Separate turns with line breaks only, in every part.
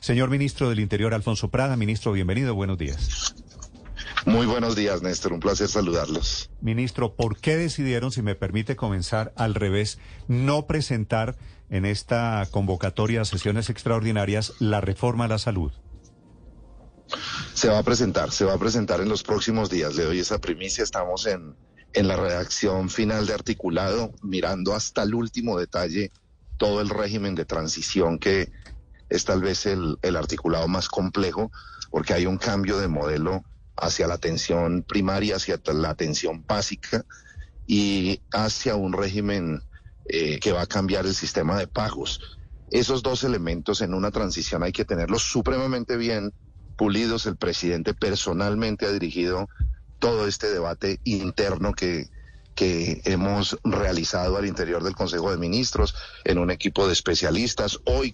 Señor ministro del Interior, Alfonso Prada, ministro, bienvenido, buenos días.
Muy buenos días, Néstor, un placer saludarlos.
Ministro, ¿por qué decidieron, si me permite comenzar al revés, no presentar en esta convocatoria a sesiones extraordinarias la reforma a la salud?
Se va a presentar, se va a presentar en los próximos días. Le doy esa primicia, estamos en, en la redacción final de articulado, mirando hasta el último detalle todo el régimen de transición que es tal vez el, el articulado más complejo, porque hay un cambio de modelo hacia la atención primaria, hacia la atención básica y hacia un régimen eh, que va a cambiar el sistema de pagos. Esos dos elementos en una transición hay que tenerlos supremamente bien pulidos. El presidente personalmente ha dirigido todo este debate interno que, que hemos realizado al interior del Consejo de Ministros en un equipo de especialistas. Hoy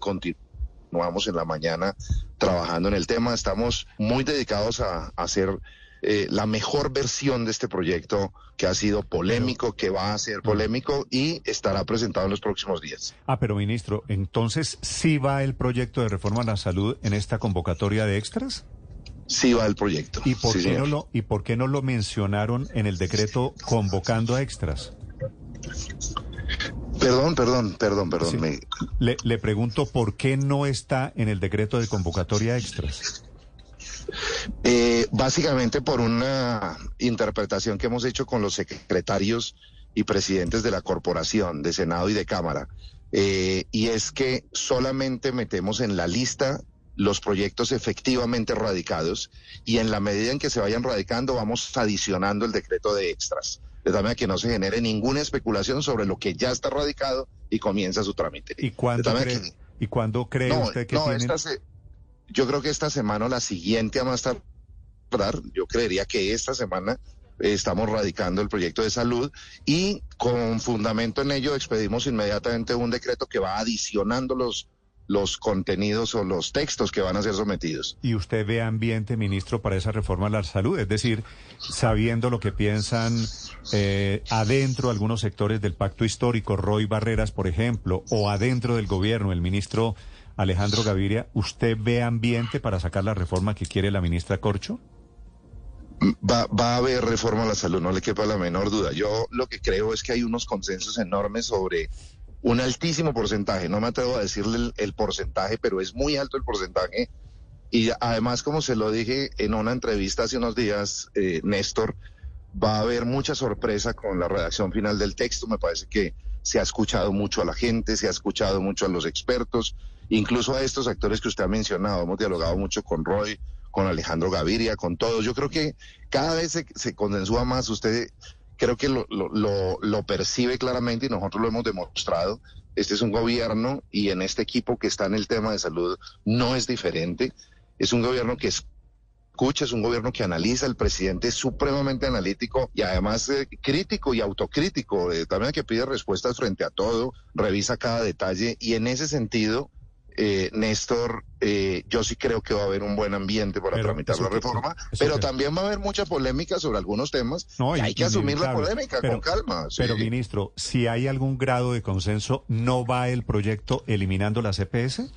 continuamos en la mañana trabajando en el tema. Estamos muy dedicados a, hacer eh, la mejor versión de este proyecto que ha sido polémico, que va a ser polémico y estará presentado en los próximos días.
Ah, pero ministro, entonces sí va el proyecto de reforma a la salud en esta convocatoria de extras?
Sí va el proyecto.
¿Y por, qué, no lo, ¿y por qué no lo mencionaron en el decreto convocando a extras?
Perdón, perdón, perdón, perdón.
Le, le, pregunto por qué no está en el decreto de convocatoria extras.
Eh, básicamente por una interpretación que hemos hecho con los secretarios y presidentes de la corporación, de Senado y de Cámara. Eh, y es que solamente metemos en la lista los proyectos efectivamente radicados y en la medida en que se vayan radicando vamos adicionando el decreto de extras, de tal manera que no se genere ninguna especulación sobre lo que ya está radicado y comienza su trámite.
¿Y cuándo cree, ¿y cuándo cree usted que
no, yo creo que esta semana o la siguiente a más tardar, yo creería que esta semana estamos radicando el proyecto de salud y con fundamento en ello expedimos inmediatamente un decreto que va adicionando los los contenidos o los textos que van a ser sometidos.
¿Y usted ve ambiente, ministro, para esa reforma a la salud? Es decir, sabiendo lo que piensan eh, adentro algunos sectores del pacto histórico, Roy Barreras, por ejemplo, o adentro del gobierno, el ministro Alejandro Gaviria, ¿usted ve ambiente para sacar la reforma que quiere la ministra Corcho?
Va, va, a haber reforma a la salud, no le quepa la menor duda. Yo lo que creo es que hay unos consensos enormes sobre un altísimo porcentaje, no me atrevo a decirle el, porcentaje, pero es muy alto el porcentaje. Y además, como se lo dije en una entrevista hace unos días, eh, Néstor, va a haber mucha sorpresa con la redacción final del texto. Me parece que se ha escuchado mucho a la gente, se ha escuchado mucho a los expertos, incluso a estos actores que usted ha mencionado. Hemos dialogado mucho con Roy, con Alejandro Gaviria, con todos. Yo creo que cada vez se, se condensúa más. Usted creo que lo, lo, lo, percibe claramente y nosotros lo hemos demostrado. Este es un gobierno y en este equipo que está en el tema de salud no es diferente. Es un gobierno que escucha, es un gobierno que analiza, el presidente es supremamente analítico y además eh, crítico y autocrítico, eh, también que pide respuestas frente a todo, revisa cada detalle y en ese sentido eh, Néstor, eh, yo sí creo que va a haber un buen ambiente para tramitar la reforma, pero también va a haber mucha polémica sobre algunos temas y hay que asumir la polémica con calma.
Pero, ministro, si hay algún grado de consenso, ¿no va el proyecto eliminando la CPS?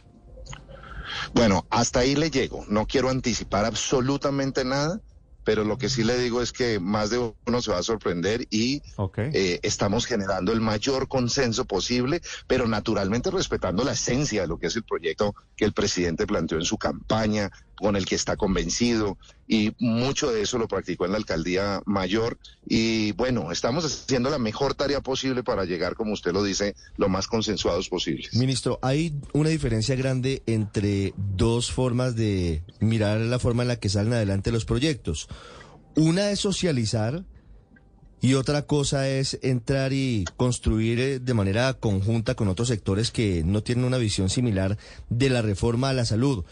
Bueno, hasta ahí le llego. No quiero anticipar absolutamente nada pero lo que sí le digo es que más de uno se va a sorprender y eh, estamos generando el mayor consenso posible, pero naturalmente respetando la esencia de lo que es el proyecto que el presidente planteó en su campaña, con el que está convencido y mucho de eso lo practicó en la alcaldía mayor y bueno, estamos haciendo la mejor tarea posible para llegar, como usted lo dice, lo más consensuados posibles.
Ministro, hay una diferencia grande entre dos formas de mirar la forma en la que salen adelante los proyectos. Una es socializar y otra cosa es entrar y construir eh, de manera conjunta con otros sectores que no tienen una visión similar de la reforma a la salud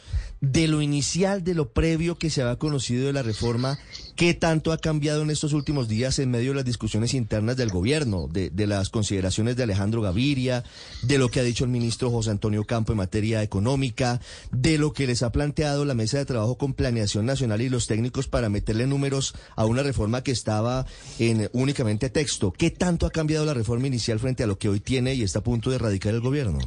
de lo inicial, de lo previo que se había conocido de la reforma, ¿qué tanto ha cambiado en estos últimos días en medio de las discusiones internas del gobierno, de, las consideraciones de Alejandro Gaviria, de lo que ha dicho el ministro José Antonio Campo en materia económica, de lo que les ha planteado la mesa de trabajo con planeación nacional y los técnicos para meterle números a una reforma que estaba en únicamente texto? ¿Qué tanto ha cambiado la reforma inicial frente a lo que hoy tiene y está a punto de erradicar el gobierno?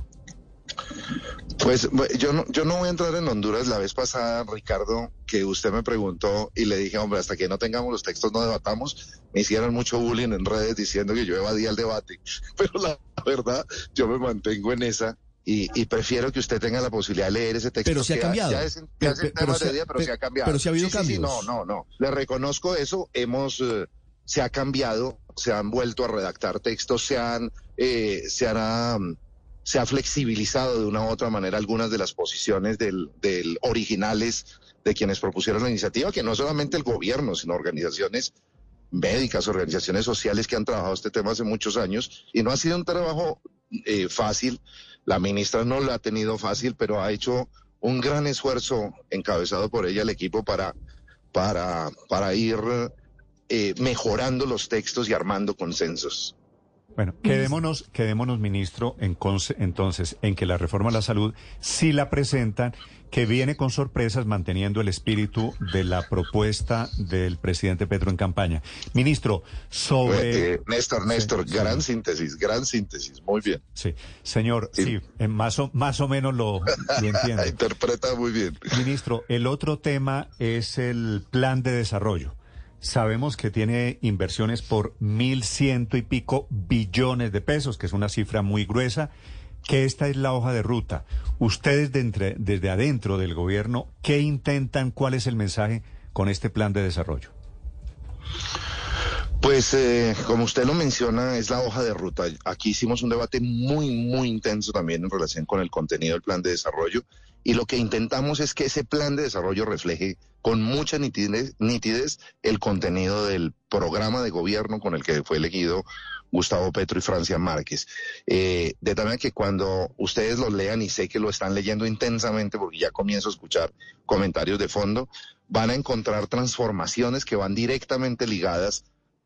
Pues yo no, yo no voy a entrar en Honduras. La vez pasada, Ricardo, que usted me preguntó y le dije, hombre, hasta que no tengamos los textos no debatamos. Me hicieron mucho bullying en redes diciendo que yo evadía el debate. Pero la verdad, yo me mantengo en esa y, prefiero que usted tenga la posibilidad de leer ese texto.
Pero se ha cambiado.
Ya, es, pero, se ha cambiado.
Pero se ha habido cambios.
no, no, no. Le reconozco eso. Hemos, eh, se ha cambiado, se han vuelto a redactar textos, se han, eh, se han, se ha flexibilizado de una u otra manera algunas de las posiciones del, del originales de quienes propusieron la iniciativa, que no solamente el gobierno, sino organizaciones médicas, organizaciones sociales que han trabajado este tema hace muchos años, y no ha sido un trabajo eh, fácil. La ministra no lo ha tenido fácil, pero ha hecho un gran esfuerzo encabezado por ella el equipo para, para, para ir eh, mejorando los textos y armando consensos.
Bueno, quedémonos, quedémonos, ministro, en, entonces, en que la reforma a la salud sí la presentan que viene con sorpresas manteniendo el espíritu de la propuesta del presidente Petro en campaña. Ministro, sobre...
Eh, eh, Néstor, Néstor, gran síntesis, gran síntesis, muy bien.
Sí, señor, sí, eh, más, o, más o menos lo, lo entiendo.
Interpreta muy bien.
Ministro, el otro tema es el plan de desarrollo. Sabemos que tiene inversiones por mil ciento y pico billones de pesos, que es una cifra muy gruesa que esta es la hoja de ruta. Ustedes desde adentro del gobierno, ¿qué intentan? ¿Cuál es el mensaje con este plan de desarrollo?
Pues eh, como usted lo menciona, es la hoja de ruta. Aquí hicimos un debate muy, muy intenso también en relación con el contenido del plan de desarrollo y lo que intentamos es que ese plan de desarrollo refleje con mucha nitidez, el contenido del programa de gobierno con el que fue elegido Gustavo Petro y Francia Márquez. Eh, de tal manera que cuando ustedes lo lean, y sé que lo están leyendo intensamente porque ya comienzo a escuchar comentarios de fondo, van a encontrar transformaciones que van directamente ligadas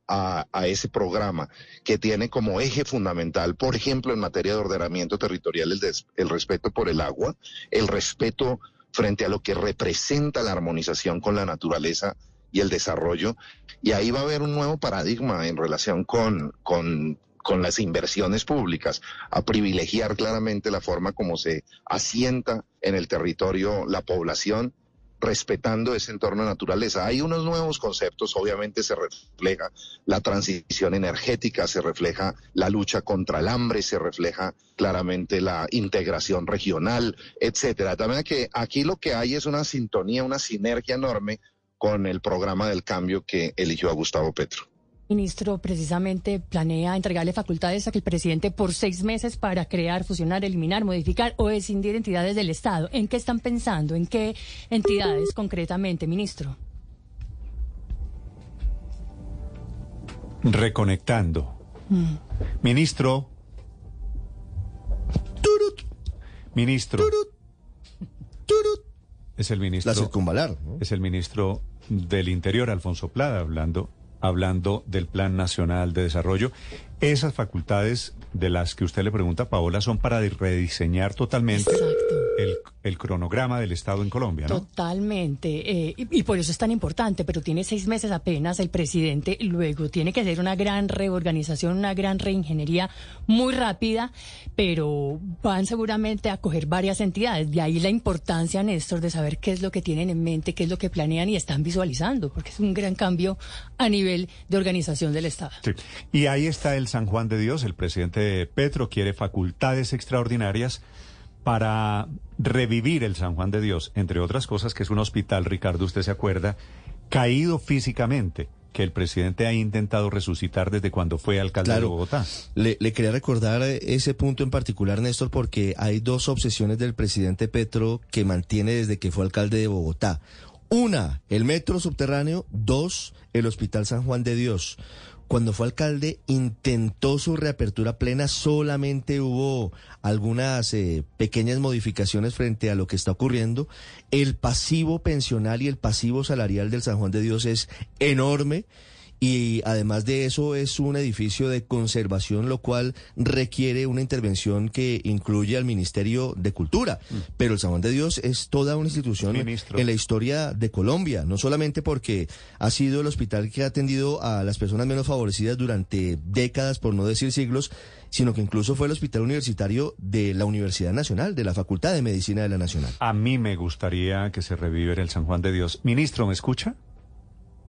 a, ese programa, que tiene como eje fundamental, por ejemplo, en materia de ordenamiento territorial, el, el respeto por el agua, el respeto frente a lo que representa la armonización con la naturaleza y el desarrollo. Y ahí va a haber un nuevo paradigma en relación con, con, con las inversiones públicas, a privilegiar claramente la forma como se asienta en el territorio la población respetando ese entorno de naturaleza. Hay unos nuevos conceptos, obviamente se refleja la transición energética, se refleja la lucha contra el hambre, se refleja claramente la integración regional, etcétera. También que aquí lo que hay es una sintonía, una sinergia enorme con el programa del cambio que eligió a Gustavo Petro.
Ministro, precisamente planea entregarle facultades a que el presidente por seis meses para crear, fusionar, eliminar, modificar o escindir entidades del Estado. ¿En qué están pensando? ¿En qué entidades concretamente, ministro?
Reconectando. Mm. Ministro. Ministro. Es el ministro.
La circunvalar.
Es el ministro del Interior, Alfonso Plada, hablando, hablando del Plan Nacional de Desarrollo. Esas facultades de las que usted le pregunta, Paola, son para rediseñar totalmente el, el, cronograma del Estado en Colombia, ¿no?
Totalmente. Eh, y, por eso es tan importante, pero tiene seis meses apenas el presidente. Luego tiene que hacer una gran reorganización, una gran reingeniería muy rápida, pero van seguramente a coger varias entidades. De ahí la importancia, Néstor, de saber qué es lo que tienen en mente, qué es lo que planean y están visualizando, porque es un gran cambio a nivel de organización del Estado.
Sí. Y ahí está el San Juan de Dios. El presidente Petro quiere facultades extraordinarias para revivir el San Juan de Dios, entre otras cosas, que es un hospital, Ricardo, usted se acuerda, caído físicamente que el presidente ha intentado resucitar desde cuando fue alcalde de Bogotá.
Le, le, quería recordar ese punto en particular, Néstor, porque hay dos obsesiones del presidente Petro que mantiene desde que fue alcalde de Bogotá. Una, el metro subterráneo. Dos, el Hospital San Juan de Dios. Cuando fue alcalde intentó su reapertura plena, solamente hubo algunas eh, pequeñas modificaciones frente a lo que está ocurriendo. El pasivo pensional y el pasivo salarial del San Juan de Dios es enorme y además de eso es un edificio de conservación, lo cual requiere una intervención que incluye al Ministerio de Cultura. Mm. Pero el San Juan de Dios es toda una institución en la historia de Colombia, no solamente porque ha sido el hospital que ha atendido a las personas menos favorecidas durante décadas, por no decir siglos, sino que incluso fue el hospital universitario de la Universidad Nacional, de la Facultad de Medicina de la Nacional.
A mí me gustaría que se reviviera el San Juan de Dios. Ministro, ¿me escucha?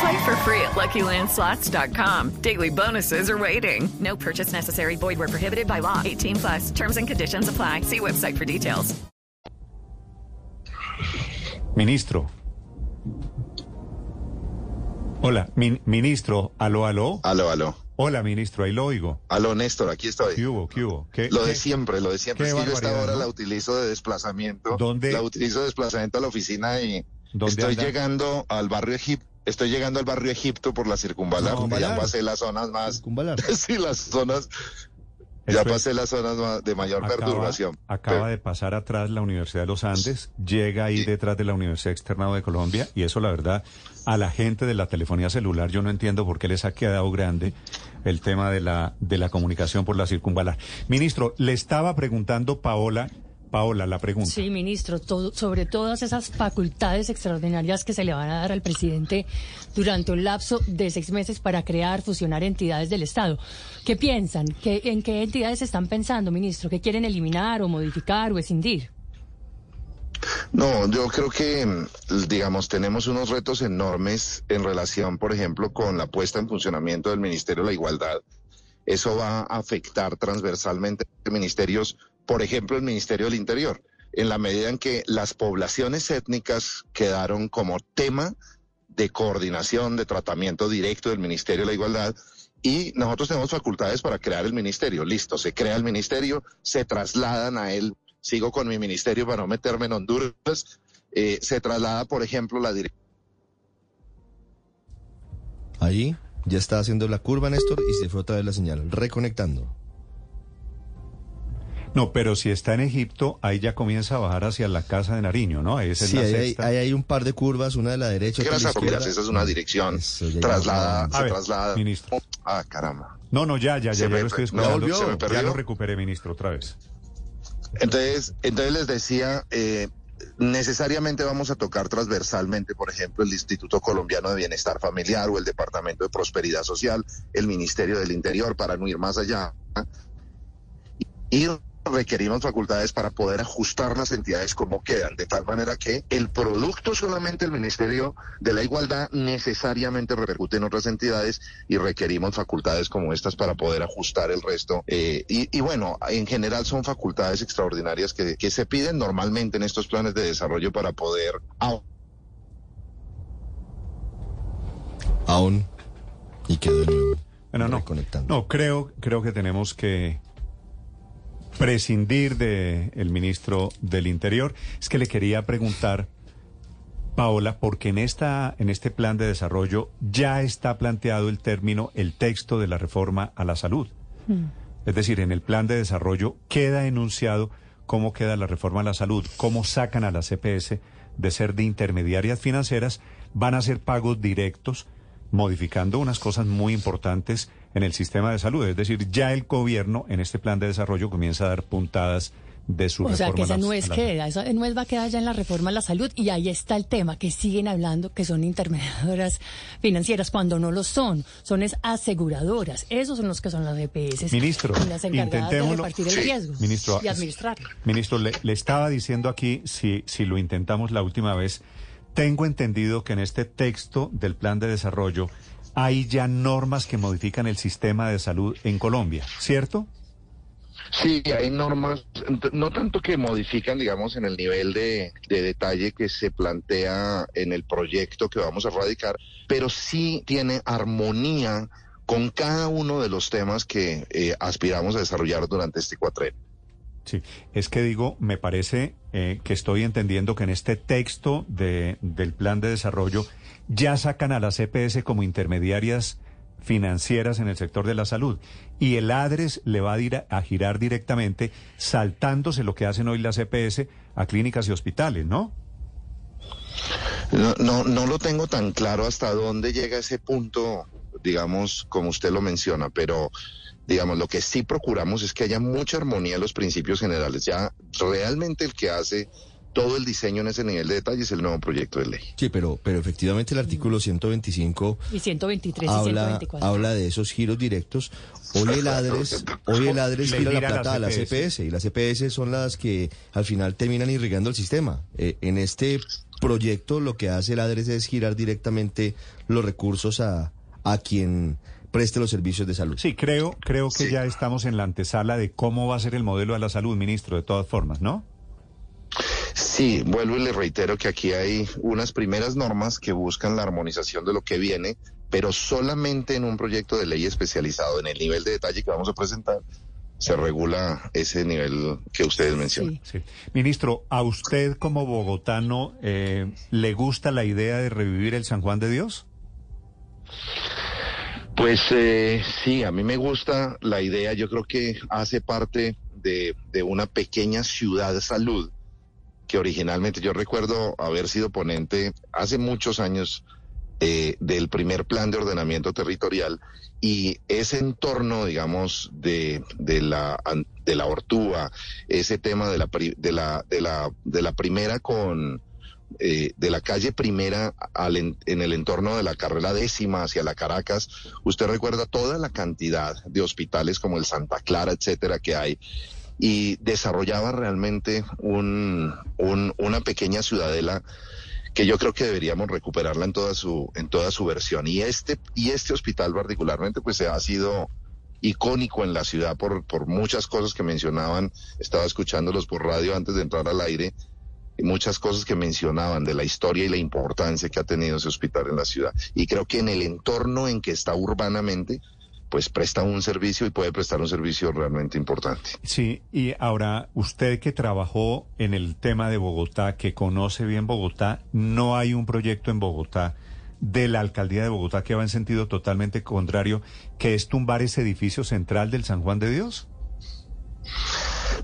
Play for free at LuckyLandSlots.com. Daily bonuses are waiting. No purchase necessary. Void were prohibited by law. 18 plus. Terms and conditions apply. See website for details.
Ministro. Hola, ministro. Aló, aló.
Aló, aló.
Hola, ministro, ahí lo oigo.
Aló, Néstor, aquí estoy.
¿Qué hubo, qué hubo?
lo de siempre, lo de siempre. Es que yo esta hora la utilizo de desplazamiento. ¿Dónde? La utilizo de desplazamiento a la oficina y estoy llegando al barrio Egipto Estoy llegando al barrio Egipto por la circunvalar. ya pasé las zonas más. sí, las zonas. Ya pasé las zonas de mayor perturbación.
Acaba de pasar atrás la Universidad de los Andes, llega ahí detrás de la Universidad Externado de Colombia, y eso, la verdad, a la gente de la telefonía celular, yo no entiendo por qué les ha quedado grande el tema de la, de la comunicación por la circunvalar. Ministro, le estaba preguntando Paola Paola, la pregunta.
Sí, ministro, sobre todas esas facultades extraordinarias que se le van a dar al presidente durante un lapso de seis meses para crear, fusionar entidades del Estado. ¿Qué piensan? ¿Qué, ¿En qué entidades están pensando, ministro? ¿Qué quieren eliminar o modificar o escindir?
No, yo creo que, digamos, tenemos unos retos enormes en relación, por ejemplo, con la puesta en funcionamiento del Ministerio de la Igualdad. Eso va a afectar transversalmente ministerios por ejemplo, el Ministerio del Interior, en la medida en que las poblaciones étnicas quedaron como tema de coordinación, de tratamiento directo del Ministerio de la Igualdad, y nosotros tenemos facultades para crear el ministerio. Listo, se crea el ministerio, se trasladan a él, sigo con mi ministerio para no meterme en Honduras, eh, se traslada, por ejemplo, la dirección.
Ahí ya está haciendo la curva, Néstor, y se fue otra vez la señal, reconectando.
No, pero si está en Egipto, ahí ya comienza a bajar hacia la casa de Nariño, ¿no?
sí, ahí hay, un par de curvas, una de la derecha.
otra de la izquierda. Esa es una dirección. traslada, se traslada.
Ministro.
Ah, caramba.
No, no, ya, ya, ya, ya lo estoy escuchando. ya lo recuperé, ministro, otra vez.
Entonces, entonces les decía, eh, necesariamente vamos a tocar transversalmente, por ejemplo, el Instituto Colombiano de Bienestar Familiar o el Departamento de Prosperidad Social, el Ministerio del Interior, para no ir más allá. Y requerimos facultades para poder ajustar las entidades como quedan, de tal manera que el producto solamente el Ministerio de la Igualdad necesariamente repercute en otras entidades y requerimos facultades como estas para poder ajustar el resto. Eh, y, bueno, en general son facultades extraordinarias que, que se piden normalmente en estos planes de desarrollo para poder...
Aún. Y quedó
bueno, no, no, creo, creo que tenemos que prescindir del el ministro del Interior. Es que le quería preguntar, Paola, porque en, esta, en este plan de desarrollo ya está planteado el término, el texto de la reforma a la salud. Hmm. Es decir, en el plan de desarrollo queda enunciado cómo queda la reforma a la salud, cómo sacan a la CPS de ser de intermediarias financieras, van a ser pagos directos, modificando unas cosas muy importantes en el sistema de salud. Es decir, ya el gobierno en este plan de desarrollo comienza a dar puntadas de su
o
sea,
que esa no es queda, esa no es va a quedar ya en la reforma a la salud y ahí está el tema, que siguen hablando que son intermediadoras financieras cuando no lo son, son es aseguradoras, esos son los que son las EPS.
Ministro,
las encargadas de repartir el riesgo
ministro,
y administrar.
Ministro, le, le, estaba diciendo aquí, si, si lo intentamos la última vez, tengo entendido que en este texto del plan de desarrollo hay ya normas que modifican el sistema de salud en Colombia, ¿cierto?
Sí, hay normas, no tanto que modifican, digamos, en el nivel de, detalle que se plantea en el proyecto que vamos a radicar, pero sí tiene armonía con cada uno de los temas que eh, aspiramos a desarrollar durante este cuatrenio.
Sí, es que digo, me parece eh, que estoy entendiendo que en este texto de, del plan de desarrollo ya sacan a las EPS como intermediarias financieras en el sector de la salud y el ADRES le va a, ir a, girar directamente saltándose lo que hacen hoy las EPS a clínicas y hospitales, ¿no?
No, no, no lo tengo tan claro hasta dónde llega ese punto, digamos, como usted lo menciona, pero digamos, lo que sí procuramos es que haya mucha armonía en los principios generales. Ya realmente el que hace todo el diseño en ese nivel de detalle es el nuevo proyecto de ley.
Sí, pero, pero efectivamente el artículo 125
Y 123 y
habla,
124.
habla de esos giros directos. Hoy el ADRES, hoy el ADRES
Le
gira la plata a
las
las EPS y las EPS son las que al final terminan irrigando el sistema. Eh, en este proyecto lo que hace el ADRES es girar directamente los recursos a, a quien preste los servicios de salud.
Sí, creo, creo que ya estamos en la antesala de cómo va a ser el modelo de la salud, ministro, de todas formas, ¿no?
Sí, vuelvo y le reitero que aquí hay unas primeras normas que buscan la armonización de lo que viene, pero solamente en un proyecto de ley especializado en el nivel de detalle que vamos a presentar se regula ese nivel que ustedes mencionan.
Sí.
Sí. Ministro, ¿a usted como bogotano eh, le gusta la idea de revivir el San Juan de Dios?
Pues eh, sí, a mí me gusta la idea, yo creo que hace parte de, de una pequeña ciudad de salud que originalmente yo recuerdo haber sido ponente hace muchos años eh, del primer plan de ordenamiento territorial y ese entorno, digamos, de, de la de la Ortúa, ese tema de la de la de la de la primera con eh, de la calle primera al en, el entorno de la carrera décima hacia la Caracas, usted recuerda toda la cantidad de hospitales como el Santa Clara, etcétera, que hay y desarrollaba realmente un, un- una pequeña ciudadela que yo creo que deberíamos recuperarla en toda su en toda su versión. Y este y este hospital particularmente pues ha sido icónico en la ciudad por por muchas cosas que mencionaban. Estaba escuchándolos por radio antes de entrar al aire muchas cosas que mencionaban de la historia y la importancia que ha tenido ese hospital en la ciudad y creo que en el entorno en que está urbanamente pues presta un servicio y puede prestar un servicio realmente importante.
Sí, y ahora usted que trabajó en el tema de Bogotá, que conoce bien Bogotá, no hay un proyecto en Bogotá de la alcaldía de Bogotá que va en sentido totalmente contrario, que es tumbar ese edificio central del San Juan de Dios.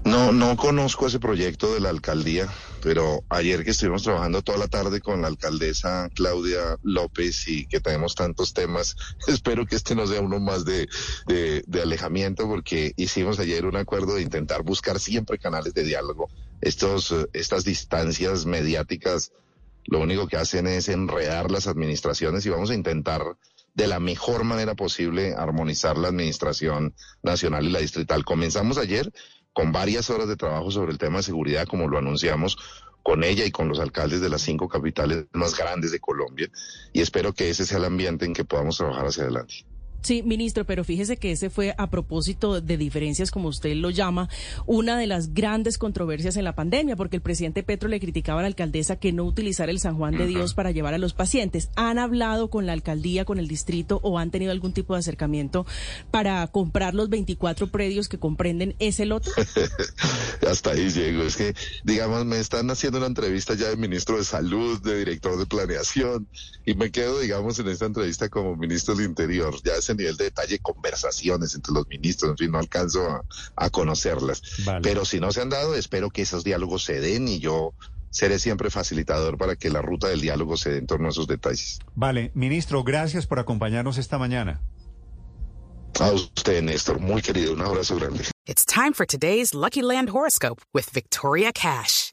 No, no conozco ese proyecto de la alcaldía, pero ayer que estuvimos trabajando toda la tarde con la alcaldesa Claudia López y que tenemos tantos temas, espero que este no sea uno más de, de, de alejamiento porque hicimos ayer un acuerdo de intentar buscar siempre canales de diálogo. Estos, estas distancias mediáticas lo único que hacen es enredar las administraciones y vamos a intentar de la mejor manera posible armonizar la administración nacional y la distrital. Comenzamos ayer con varias horas de trabajo sobre el tema de seguridad, como lo anunciamos con ella y con los alcaldes de las cinco capitales más grandes de Colombia, y espero que ese sea el ambiente en que podamos trabajar hacia adelante.
Sí, ministro, pero fíjese que ese fue a propósito de diferencias, como usted lo llama, una de las grandes controversias en la pandemia, porque el presidente Petro le criticaba a la alcaldesa que no utilizara el San Juan de Dios para llevar a los pacientes. ¿Han hablado con la alcaldía, con el distrito o han tenido algún tipo de acercamiento para comprar los 24 predios que comprenden ese lote?
Hasta ahí llego. Es que, digamos, me están haciendo una entrevista ya de ministro de Salud, de director de planeación, y me quedo, digamos, en esta entrevista como ministro del Interior. Ya ese nivel de detalle, conversaciones entre los ministros, en fin, no alcanzo a, a conocerlas.
Vale.
Pero si no se han dado, espero que esos diálogos se den y yo seré siempre facilitador para que la ruta del diálogo se dé en torno a esos detalles.
Vale, ministro, gracias por acompañarnos esta mañana.
A usted, Néstor, muy querido, un abrazo grande.
It's time for today's Lucky Land horoscope with Victoria Cash.